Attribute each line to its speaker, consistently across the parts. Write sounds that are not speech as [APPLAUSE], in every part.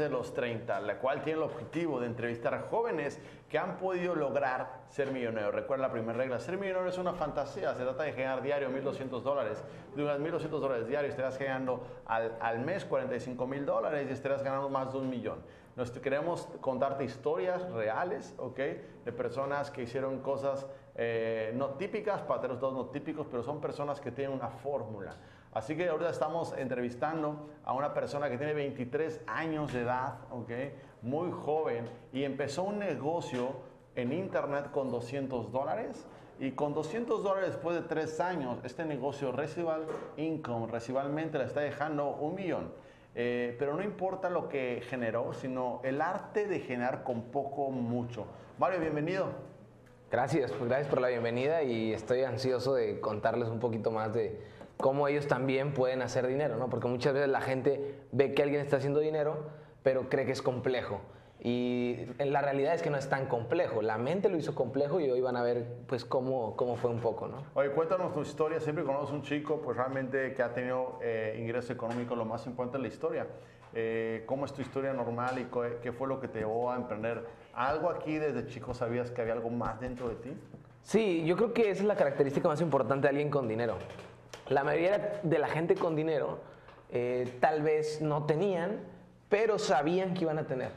Speaker 1: de los 30, la cual tiene el objetivo de entrevistar a jóvenes que han podido lograr ser millonarios. Recuerda la primera regla, ser millonario es una fantasía, se trata de generar diario 1.200 dólares. Durante 1.200 dólares diarios estarás generando al, al mes 45 mil dólares y estarás ganando más de un millón. Nos queremos contarte historias reales, ¿ok? De personas que hicieron cosas eh, no típicas, pateros todos no típicos, pero son personas que tienen una fórmula. Así que ahorita estamos entrevistando a una persona que tiene 23 años de edad, ¿ok? Muy joven y empezó un negocio en internet con 200 dólares y con 200 dólares después de tres años, este negocio Residual Income, residualmente le está dejando un millón. Eh, pero no importa lo que generó, sino el arte de generar con poco, mucho. Mario, bienvenido.
Speaker 2: Gracias, pues gracias por la bienvenida y estoy ansioso de contarles un poquito más de cómo ellos también pueden hacer dinero, ¿no? Porque muchas veces la gente ve que alguien está haciendo dinero, pero cree que es complejo. Y la realidad es que no es tan complejo. La mente lo hizo complejo y hoy van a ver pues cómo, cómo fue un poco, ¿no?
Speaker 1: Oye, cuéntanos tu historia. Siempre conoces un chico pues realmente que ha tenido eh, ingreso económico, lo más importante es la historia. Eh, ¿Cómo es tu historia normal y qué fue lo que te llevó a emprender? ¿Algo aquí desde chico sabías que había algo más dentro de ti?
Speaker 2: Sí, yo creo que esa es la característica más importante de alguien con dinero. La mayoría de la gente con dinero eh, tal vez no tenían, pero sabían que iban a tener.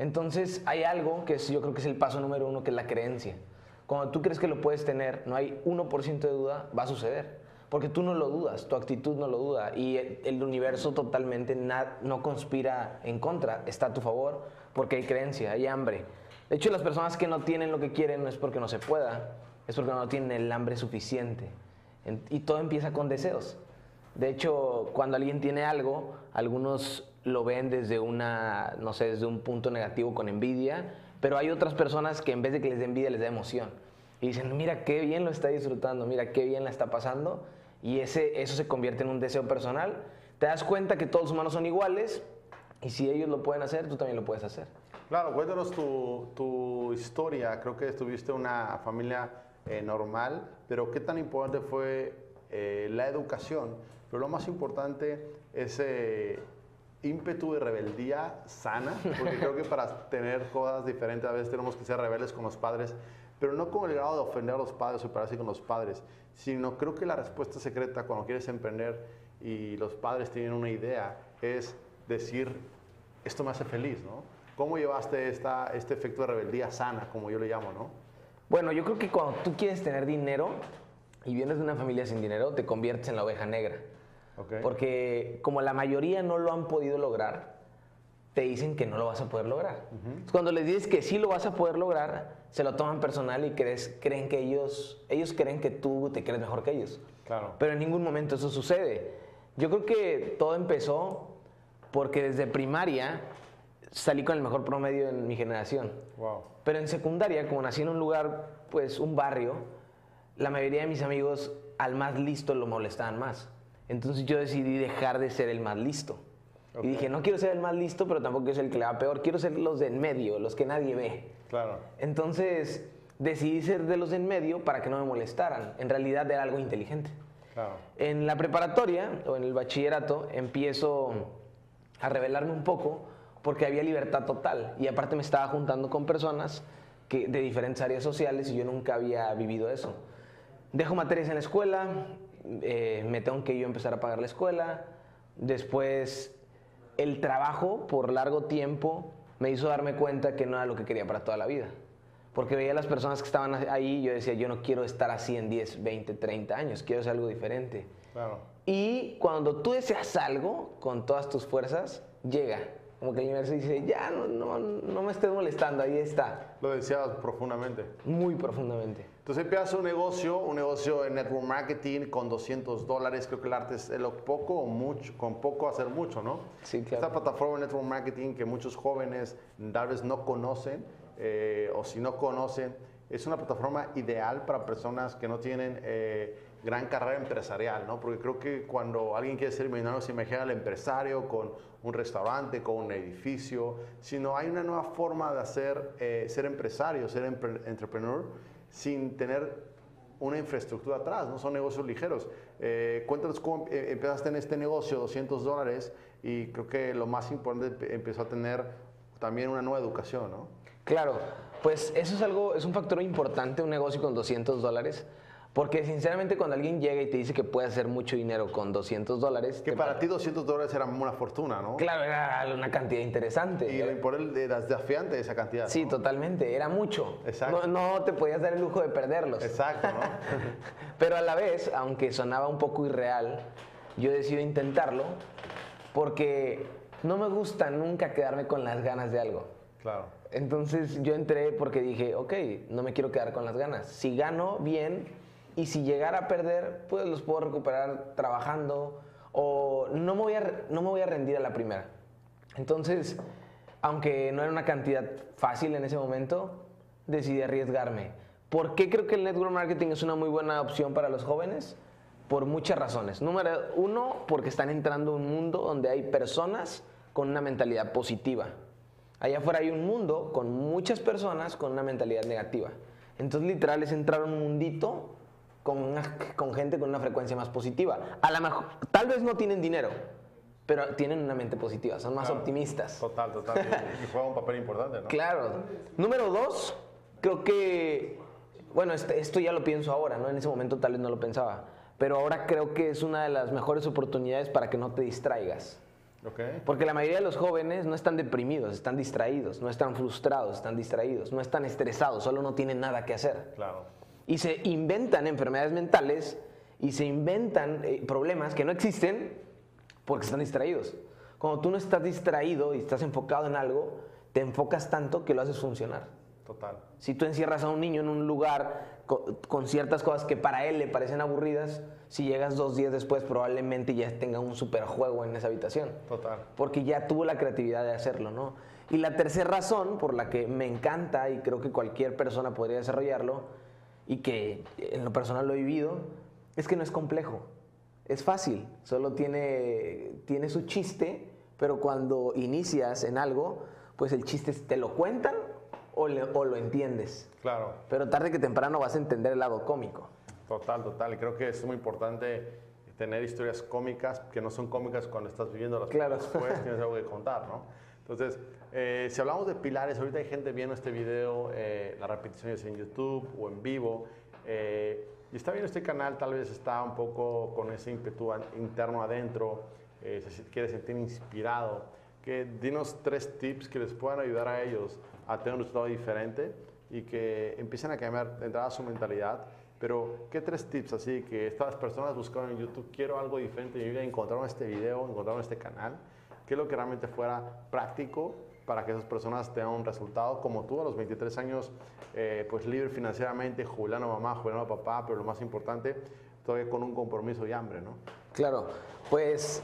Speaker 2: Entonces hay algo que yo creo que es el paso número uno, que es la creencia. Cuando tú crees que lo puedes tener, no hay 1% de duda, va a suceder. Porque tú no lo dudas, tu actitud no lo duda y el, universo totalmente no conspira en contra, está a tu favor porque hay creencia, hay hambre. De hecho, las personas que no tienen lo que quieren no es porque no se pueda, es porque no tienen el hambre suficiente. Y todo empieza con deseos. De hecho, cuando alguien tiene algo, algunos lo ven desde una, no sé, desde un punto negativo con envidia, pero hay otras personas que en vez de que les dé envidia les da emoción. Y dicen, mira qué bien lo está disfrutando, mira qué bien la está pasando, y ese, eso se convierte en un deseo personal. Te das cuenta que todos los humanos son iguales, y si ellos lo pueden hacer, tú también lo puedes hacer.
Speaker 1: Claro, cuéntanos tu, tu historia. Creo que tuviste una familia eh, normal, pero qué tan importante fue eh, la educación. Pero lo más importante es eh, ímpetu de rebeldía sana, porque creo que para tener cosas diferentes a veces tenemos que ser rebeldes con los padres, pero no con el grado de ofender a los padres o así con los padres, sino creo que la respuesta secreta cuando quieres emprender y los padres tienen una idea es decir, esto me hace feliz, ¿no? ¿Cómo llevaste esta, este efecto de rebeldía sana, como yo le llamo, ¿no?
Speaker 2: Bueno, yo creo que cuando tú quieres tener dinero y vienes de una familia sin dinero, te conviertes en la oveja negra. Porque como la mayoría no lo han podido lograr, te dicen que no lo vas a poder lograr. Cuando les dices que sí lo vas a poder lograr, se lo toman personal y crees, creen que ellos, ellos creen que tú te crees mejor que ellos.
Speaker 1: Claro.
Speaker 2: Pero en ningún momento eso sucede. Yo creo que todo empezó porque desde primaria salí con el mejor promedio en mi generación.
Speaker 1: Wow.
Speaker 2: Pero en secundaria, como nací en un lugar, pues un barrio, la mayoría de mis amigos al más listo lo molestaban más. Entonces yo decidí dejar de ser el más listo. Y dije, no quiero ser el más listo, pero tampoco quiero ser el que le va peor. Quiero ser los de en medio, los que nadie ve.
Speaker 1: Claro.
Speaker 2: Entonces decidí ser de los de en medio para que no me molestaran. En realidad era algo inteligente.
Speaker 1: Claro.
Speaker 2: En la preparatoria o en el bachillerato empiezo a revelarme un poco porque había libertad total. Y aparte me estaba juntando con personas que, de diferentes áreas sociales y yo nunca había vivido eso. Dejo materias en la escuela, eh, me tengo que yo empezar a pagar la escuela. Después, el trabajo por largo tiempo me hizo darme cuenta que no era lo que quería para toda la vida. Porque veía a las personas que estaban ahí y yo decía, yo no quiero estar así en 10, 20, 30 años, quiero hacer algo diferente.
Speaker 1: Claro.
Speaker 2: Y cuando tú deseas algo con todas tus fuerzas, llega. Como que el universo dice, ya no, no, no me estés molestando, ahí está.
Speaker 1: Lo deseabas profundamente.
Speaker 2: Muy profundamente.
Speaker 1: Entonces empiezas un negocio, un negocio de network marketing con 200 dólares. Creo que el arte es lo poco o mucho, con poco hacer mucho, ¿no?
Speaker 2: Sí, claro.
Speaker 1: Esta plataforma de network marketing que muchos jóvenes tal vez no conocen, eh, o si no conocen, es una plataforma ideal para personas que no tienen eh, gran carrera empresarial, ¿no? Porque creo que cuando alguien quiere ser millonario se imagina al empresario con un restaurante, con un edificio, sino hay una nueva forma de hacer, eh, ser empresario, ser entrepreneur sin tener una infraestructura atrás, no son negocios ligeros. Eh, cuéntanos cómo empezaste en este negocio, 200 dólares, y creo que lo más importante empezó a tener también una nueva educación, ¿no?
Speaker 2: Claro, pues eso es algo, es un factor importante, un negocio con 200 dólares. Porque sinceramente cuando alguien llega y te dice que puede hacer mucho dinero con 200 dólares...
Speaker 1: Que para ti 200 dólares era una fortuna, ¿no?
Speaker 2: Claro, era una cantidad interesante.
Speaker 1: Y por él era desafiante esa cantidad.
Speaker 2: Sí, totalmente, era mucho. Exacto. No, no, te podías dar el lujo de perderlos.
Speaker 1: Exacto, ¿no? [LAUGHS]
Speaker 2: Pero a la vez, aunque sonaba un poco irreal, yo decido intentarlo porque no me gusta nunca quedarme con las ganas de algo.
Speaker 1: Claro.
Speaker 2: Entonces yo entré porque dije, ok, no me quiero quedar con las ganas. Si gano, bien y si llegara a perder, pues los puedo recuperar trabajando o no me voy a, no me voy a rendir a la primera. Entonces, aunque no era una cantidad fácil en ese momento, decidí arriesgarme. ¿Por qué creo que el network marketing es una muy buena opción para los jóvenes? Por muchas razones. Número uno, porque están entrando a un mundo donde hay personas con una mentalidad positiva. Allá afuera hay un mundo con muchas personas con una mentalidad negativa. Entonces, literal, es entrar a un mundito con, con gente con una frecuencia más positiva. A la mejor, tal vez no tienen dinero, pero tienen una mente positiva, son más optimistas.
Speaker 1: Total, total. y juega un papel importante, ¿no?
Speaker 2: Claro. Número dos, creo que, bueno, este, esto ya lo pienso ahora, ¿no? En ese momento tal vez no lo pensaba, pero ahora creo que es una de las mejores oportunidades para que no te distraigas.
Speaker 1: Okay.
Speaker 2: Porque la mayoría de los jóvenes no están deprimidos, están distraídos, no están frustrados, están distraídos, no están estresados, solo no tienen nada que hacer.
Speaker 1: Claro
Speaker 2: y se inventan enfermedades mentales y se inventan eh, problemas que no existen porque están distraídos. Cuando tú no estás distraído y estás enfocado en algo, te enfocas tanto que lo haces funcionar.
Speaker 1: Total.
Speaker 2: Si tú encierras a un niño en un lugar con, ciertas cosas que para él le parecen aburridas, si llegas dos días después probablemente ya tenga un superjuego en esa habitación.
Speaker 1: Total.
Speaker 2: Porque ya tuvo la creatividad de hacerlo, ¿no? Y la tercera razón por la que me encanta y creo que cualquier persona podría desarrollarlo y que en lo personal lo he vivido, es que no es complejo. Es fácil, solo tiene, tiene su chiste, pero cuando inicias en algo, pues el chiste te lo cuentan o, o lo entiendes.
Speaker 1: Claro.
Speaker 2: Pero tarde que temprano vas a entender el lado cómico.
Speaker 1: Total, total. Y creo que es muy importante tener historias cómicas que no son cómicas cuando estás viviendo las
Speaker 2: claro.
Speaker 1: cosas después, tienes algo que contar, ¿no? [LAUGHS] Entonces, eh, si hablamos de pilares, ahorita hay gente viendo este video, eh, las repeticiones en YouTube o en vivo, eh, y está viendo este canal, tal vez está un poco con ese ímpetu interno adentro, se quiere sentir inspirado. Que dinos tres tips que les puedan ayudar a ellos a tener un resultado diferente y que empiecen a cambiar de entrada su mentalidad. Pero, ¿qué tres tips así que estas personas buscaron en YouTube? Quiero algo diferente vida, encontraron este video, encontraron este canal qué es lo que realmente fuera práctico para que esas personas tengan un resultado como tú a los 23 años, eh, pues libre financieramente, jubilando a mamá, jubilando a papá, pero lo más importante, todavía con un compromiso y hambre, ¿no?
Speaker 2: Claro, pues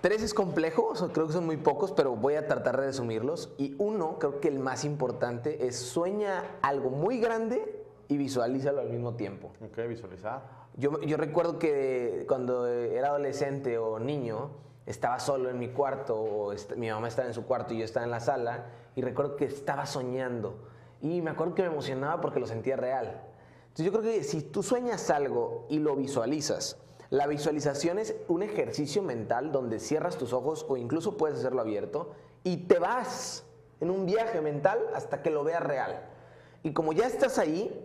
Speaker 2: tres es complejo, creo que son muy pocos, pero voy a tratar de resumirlos. Y uno, creo que el más importante es sueña algo muy grande y visualízalo al mismo tiempo.
Speaker 1: Ok, visualizar.
Speaker 2: Yo, yo recuerdo que cuando era adolescente o niño, estaba solo en mi cuarto, o mi mamá estaba en su cuarto y yo estaba en la sala, y recuerdo que estaba soñando. Y me acuerdo que me emocionaba porque lo sentía real. Entonces yo creo que si tú sueñas algo y lo visualizas, la visualización es un ejercicio mental donde cierras tus ojos o incluso puedes hacerlo abierto y te vas en un viaje mental hasta que lo veas real. Y como ya estás ahí,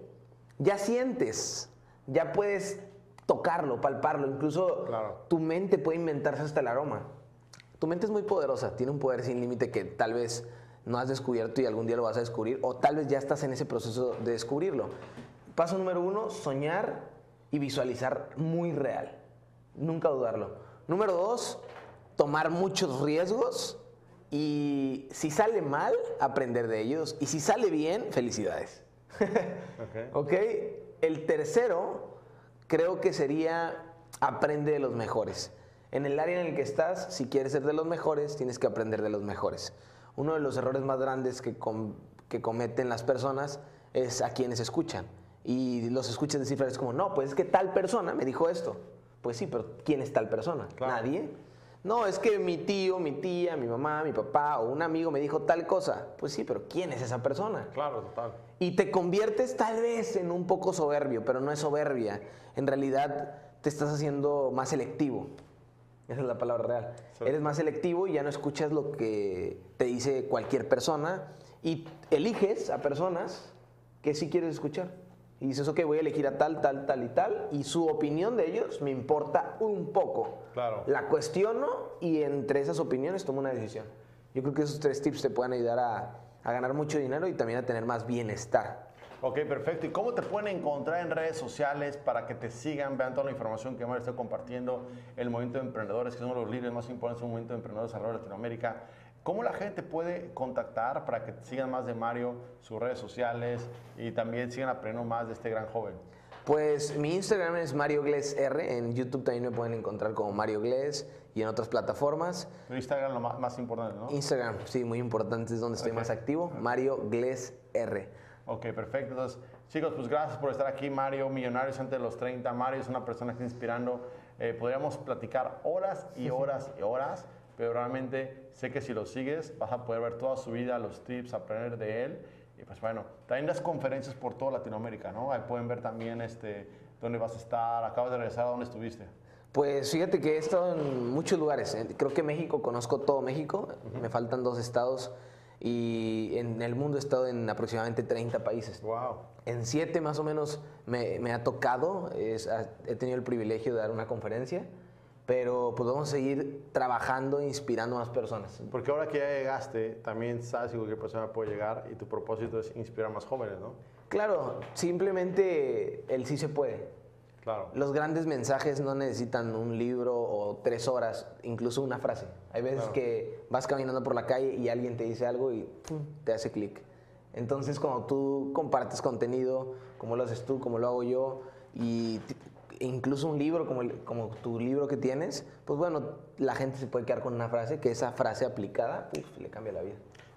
Speaker 2: ya sientes, ya puedes tocarlo, palparlo. Incluso tu mente puede inventarse hasta el aroma. Tu mente es muy poderosa, tiene un poder sin límite que tal vez no has descubierto y algún día lo vas a descubrir, o tal vez ya estás en ese proceso de descubrirlo. Paso número uno, soñar y visualizar muy real. Nunca dudarlo. Número dos, tomar muchos riesgos y si sale mal, aprender de ellos. Y si sale bien, felicidades. [LAUGHS]
Speaker 1: ok.
Speaker 2: okay? El tercero, creo que sería aprende de los mejores. En el área en el que estás, si quieres ser de los mejores, tienes que aprender de los mejores. Uno de los errores más grandes que, que cometen las personas es a quienes escuchan. Y los escuchas decir frases como, no, pues es que tal persona me dijo esto. Pues sí, pero ¿quién es tal persona? Nadie. No, es que mi tío, mi tía, mi mamá, mi papá o un amigo me dijo tal cosa. Pues sí, pero ¿quién es esa persona?
Speaker 1: Claro, total.
Speaker 2: Y te conviertes tal vez en un poco soberbio, pero no es soberbia. En realidad te estás haciendo más selectivo. Esa es la palabra real. Eres más selectivo y ya no escuchas lo que te dice cualquier persona y eliges a personas que sí quieres escuchar. Y dices, ok, voy a elegir a tal, tal, tal y tal, y su opinión de ellos me importa un poco.
Speaker 1: Claro.
Speaker 2: La cuestiono y entre esas opiniones tomo una decisión. Yo creo que esos tres tips te pueden ayudar a, a ganar mucho dinero y también a tener más bienestar.
Speaker 1: Ok, perfecto. ¿Y cómo te pueden encontrar en redes sociales para que te sigan, vean toda la información que Mario está compartiendo, el movimiento de emprendedores, que son los líderes más importantes del movimiento de emprendedores alrededor de Latinoamérica? ¿Cómo la gente puede contactar para que sigan más de Mario, sus redes sociales y también sigan aprendiendo más de este gran joven?
Speaker 2: Pues mi Instagram es Mario Gles R, en YouTube también me pueden encontrar como Mario Gles y en otras plataformas.
Speaker 1: Instagram lo más, más importante, ¿no?
Speaker 2: Instagram, sí, muy importante, es donde estoy más activo, Mario Gles R.
Speaker 1: Ok, perfecto. Entonces, chicos, pues gracias por estar aquí, Mario, Millonarios antes de los 30. Mario es una persona que está inspirando. Eh, podríamos platicar horas y horas y horas, pero realmente sé que si lo sigues vas a poder ver toda su vida, los tips, aprender de él. Y pues bueno, también las conferencias por toda Latinoamérica, ¿no? Ahí pueden ver también este, dónde vas a estar. Acabas de regresar a dónde estuviste.
Speaker 2: Pues fíjate que he estado en muchos lugares. ¿eh? Creo que México, conozco todo México. Me faltan dos estados y en el mundo he estado en aproximadamente 30 países.
Speaker 1: Wow.
Speaker 2: En siete más o menos me, me ha tocado, es, he tenido el privilegio de dar una conferencia, pero podemos seguir trabajando e inspirando a más personas.
Speaker 1: Porque ahora que ya llegaste, también sabes que cualquier persona puede llegar y tu propósito es inspirar a más jóvenes, ¿no?
Speaker 2: Claro, simplemente el sí se puede. Los grandes mensajes no necesitan un libro o tres horas, incluso una frase. Hay veces que vas caminando por la calle y alguien te dice algo y te hace clic. Entonces, cuando tú compartes contenido, como lo haces tú, como lo hago yo, y incluso un libro como, como tu libro que tienes, pues bueno, la gente se puede quedar con una frase que esa frase aplicada le cambia la vida.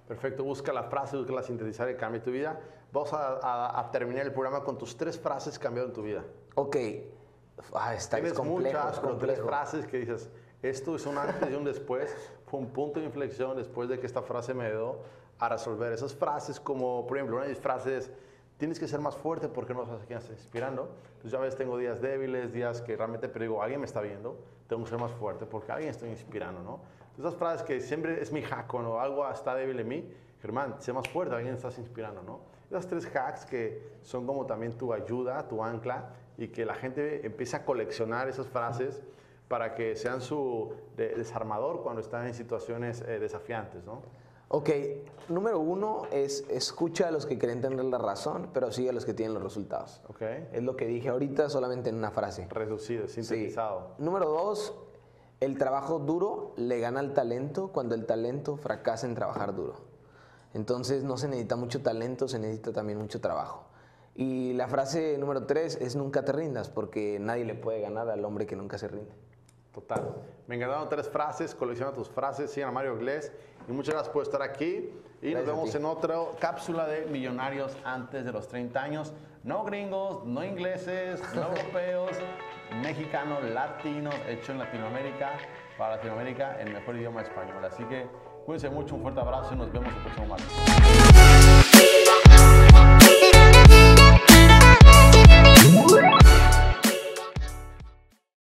Speaker 1: Perfecto, busca la frase, busca la sintetizar y cambia tu vida. Vamos a, terminar el programa con tus tres frases cambiaron tu vida.
Speaker 2: Ok, ah, está
Speaker 1: Tienes muchas, tres frases que dices, esto es un antes y un después, fue un punto de inflexión después de que esta frase me ayudó a resolver. Esas frases como, por ejemplo, una de mis frases, tienes que ser más fuerte porque no sabes a quién estás inspirando. Entonces ya ves, tengo días débiles, días que realmente, pero digo, alguien me está viendo, tengo que ser más fuerte porque alguien estoy inspirando, ¿no? Esas frases que siempre es mi hack cuando algo está débil en mí, Germán, sé más fuerte, alguien estás inspirando, ¿no? Esas tres hacks que son como también tu ayuda, tu ancla, y que la gente empiece a coleccionar esas frases para que sean su desarmador cuando están en situaciones eh, desafiantes, ¿no?
Speaker 2: Ok, número uno es escucha a los que quieren tener la razón, pero sigue a los que tienen los resultados.
Speaker 1: Ok.
Speaker 2: Es lo que dije ahorita solamente en una frase.
Speaker 1: Reducido, sintetizado.
Speaker 2: Número dos, el trabajo duro le gana al talento cuando el talento fracasa en trabajar duro. Entonces no se necesita mucho talento, se necesita también mucho trabajo. Y la frase número tres es nunca te rindas, porque nadie le puede ganar al hombre que nunca se rinde.
Speaker 1: Total. Me encantaron tres frases, colecciona tus frases, sigan a Mario Glés y muchas gracias por estar aquí. Y nos vemos en otra cápsula de Millonarios antes de los 30 años. No gringos, no ingleses, no [LAUGHS] europeos, mexicano, latino, hecho en Latinoamérica, para Latinoamérica, el mejor idioma español. Así que cuídense mucho, un fuerte abrazo y nos vemos el próximo martes.